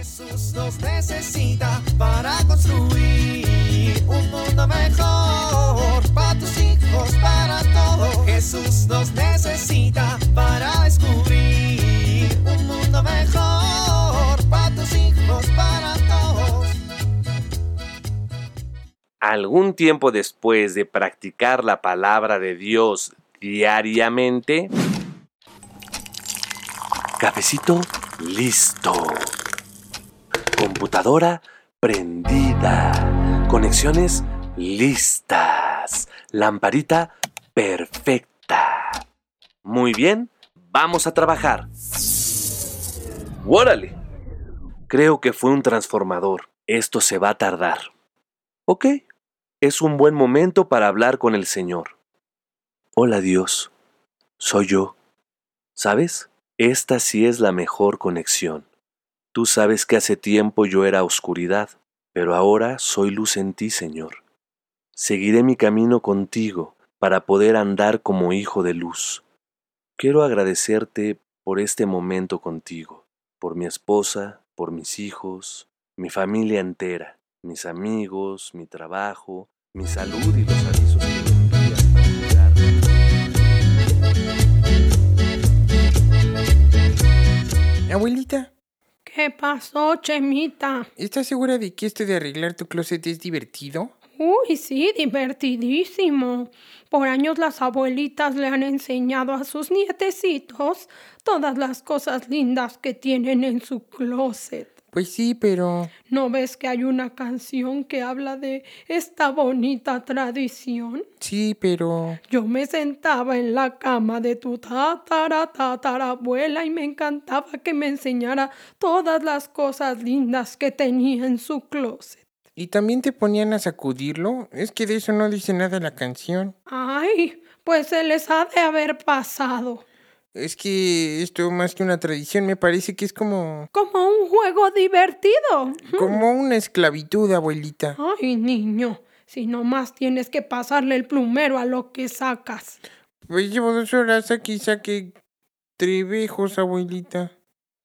Jesús nos necesita para construir un mundo mejor para tus hijos, para todos. Jesús nos necesita para descubrir un mundo mejor para tus hijos, para todos. Algún tiempo después de practicar la palabra de Dios diariamente, cafecito listo, computadora prendida, conexiones listas, lamparita perfecta. Muy bien, vamos a trabajar. ¡Órale! Creo que fue un transformador. Esto se va a tardar. Ok, es un buen momento para hablar con el Señor. Hola Dios, soy yo. ¿Sabes? Esta sí es la mejor conexión. Tú sabes que hace tiempo yo era oscuridad, pero ahora soy luz en ti, Señor. Seguiré mi camino contigo para poder andar como hijo de luz. Quiero agradecerte por este momento contigo, por mi esposa, por mis hijos, mi familia entera, mis amigos, mi trabajo, mi salud y los avisos que me. Abuelita, ¿Qué pasó, Chemita? ¿estás segura de que esto de arreglar tu closet es divertido? Uy, sí, divertidísimo. Por años las abuelitas le han enseñado a sus nietecitos todas las cosas lindas que tienen en su closet. Pues sí, pero... ¿No ves que hay una canción que habla de esta bonita tradición? Sí, pero... Yo me sentaba en la cama de tu tatara tatarabuela y me encantaba que me enseñara todas las cosas lindas que tenía en su closet. ¿Y también te ponían a sacudirlo? Es que de eso no dice nada la canción. Ay, pues se les ha de haber pasado. Es que esto más que una tradición me parece que es como... Como un juego divertido. como una esclavitud, abuelita. Ay, niño, si nomás tienes que pasarle el plumero a lo que sacas. Pues llevo dos horas aquí y saqué trebejos, abuelita.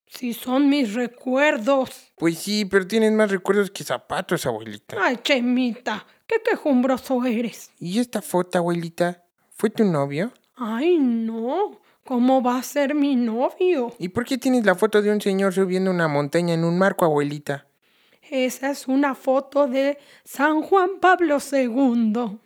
Si son mis recuerdos. Pues sí, pero tienes más recuerdos que zapatos, abuelita. Ay, Chemita, qué quejumbroso eres. ¿Y esta foto, abuelita? ¿Fue tu novio? Ay, no. ¿Cómo va a ser mi novio? ¿Y por qué tienes la foto de un señor subiendo una montaña en un marco, abuelita? Esa es una foto de San Juan Pablo II.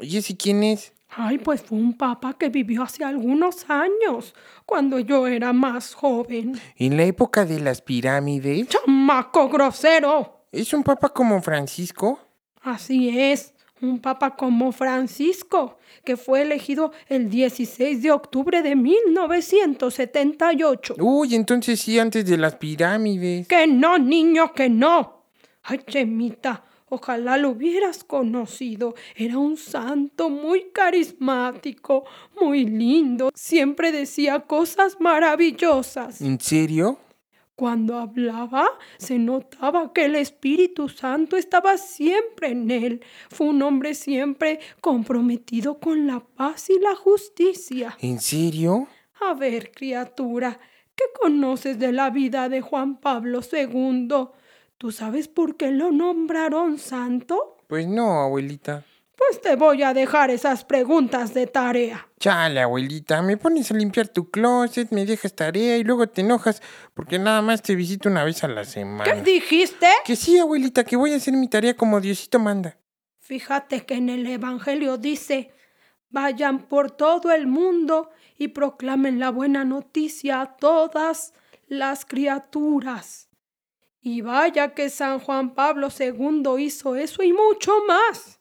¿Y ese quién es? Ay, pues fue un papa que vivió hace algunos años, cuando yo era más joven. ¿En la época de las pirámides? ¡Chamaco grosero! ¿Es un papa como Francisco? Así es, un papa como Francisco, que fue elegido el 16 de octubre de 1978. Uy, entonces sí, antes de las pirámides. Que no, niño, que no. Ay, Chemita, ojalá lo hubieras conocido. Era un santo muy carismático, muy lindo. Siempre decía cosas maravillosas. ¿En serio? Cuando hablaba, se notaba que el Espíritu Santo estaba siempre en él. Fue un hombre siempre comprometido con la paz y la justicia. ¿En serio? A ver, criatura, ¿qué conoces de la vida de Juan Pablo II? ¿Tú sabes por qué lo nombraron santo? Pues no, abuelita. Pues te voy a dejar esas preguntas de tarea. Chale, abuelita, me pones a limpiar tu closet, me dejas tarea y luego te enojas porque nada más te visito una vez a la semana. ¿Qué dijiste? Que sí, abuelita, que voy a hacer mi tarea como Diosito manda. Fíjate que en el Evangelio dice, vayan por todo el mundo y proclamen la buena noticia a todas las criaturas. Y vaya que San Juan Pablo II hizo eso y mucho más.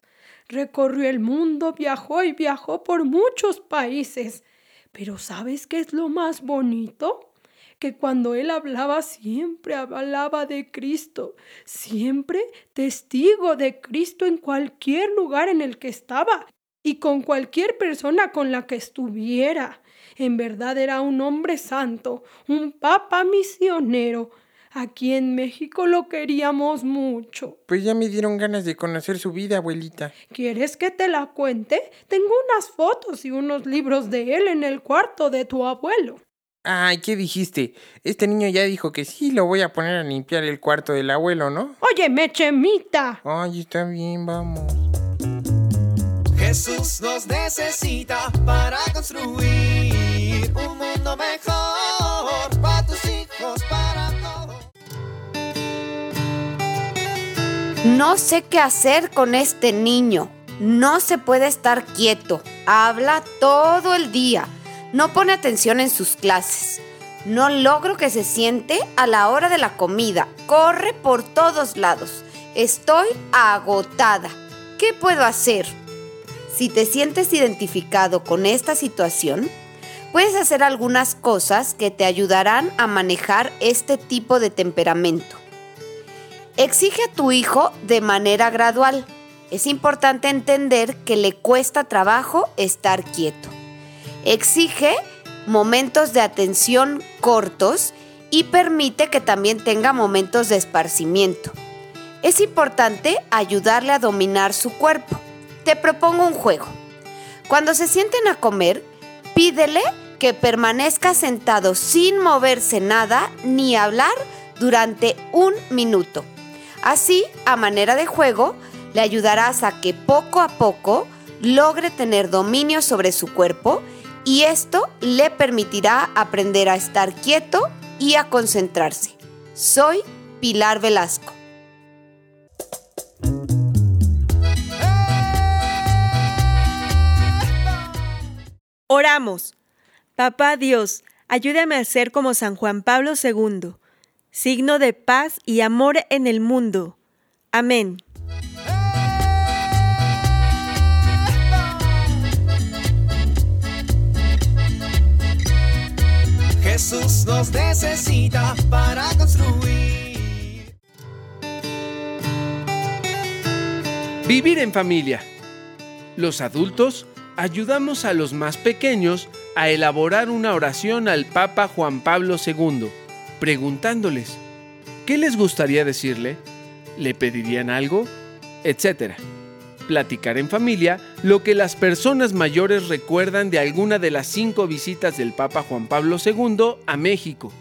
Recorrió el mundo, viajó y viajó por muchos países. Pero ¿sabes qué es lo más bonito? Que cuando él hablaba siempre hablaba de Cristo, siempre testigo de Cristo en cualquier lugar en el que estaba y con cualquier persona con la que estuviera. En verdad era un hombre santo, un papa misionero, Aquí en México lo queríamos mucho. Pues ya me dieron ganas de conocer su vida, abuelita. ¿Quieres que te la cuente? Tengo unas fotos y unos libros de él en el cuarto de tu abuelo. Ay, ¿qué dijiste? Este niño ya dijo que sí, lo voy a poner a limpiar el cuarto del abuelo, ¿no? Oye, Mechemita. Ay, está bien, vamos. Jesús nos necesita para construir un mundo mejor No sé qué hacer con este niño. No se puede estar quieto. Habla todo el día. No pone atención en sus clases. No logro que se siente a la hora de la comida. Corre por todos lados. Estoy agotada. ¿Qué puedo hacer? Si te sientes identificado con esta situación, puedes hacer algunas cosas que te ayudarán a manejar este tipo de temperamento. Exige a tu hijo de manera gradual. Es importante entender que le cuesta trabajo estar quieto. Exige momentos de atención cortos y permite que también tenga momentos de esparcimiento. Es importante ayudarle a dominar su cuerpo. Te propongo un juego. Cuando se sienten a comer, pídele que permanezca sentado sin moverse nada ni hablar durante un minuto. Así, a manera de juego, le ayudarás a que poco a poco logre tener dominio sobre su cuerpo y esto le permitirá aprender a estar quieto y a concentrarse. Soy Pilar Velasco. Oramos. Papá Dios, ayúdame a ser como San Juan Pablo II, signo de paz y amor en el mundo. Amén. Jesús nos necesita para construir. Vivir en familia. Los adultos ayudamos a los más pequeños a elaborar una oración al Papa Juan Pablo II, preguntándoles, ¿qué les gustaría decirle? ¿Le pedirían algo? Etcétera. Platicar en familia lo que las personas mayores recuerdan de alguna de las cinco visitas del Papa Juan Pablo II a México.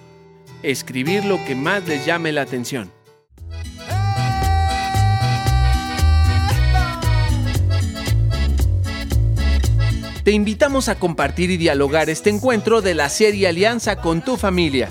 Escribir lo que más les llame la atención. Te invitamos a compartir y dialogar este encuentro de la serie Alianza con tu familia.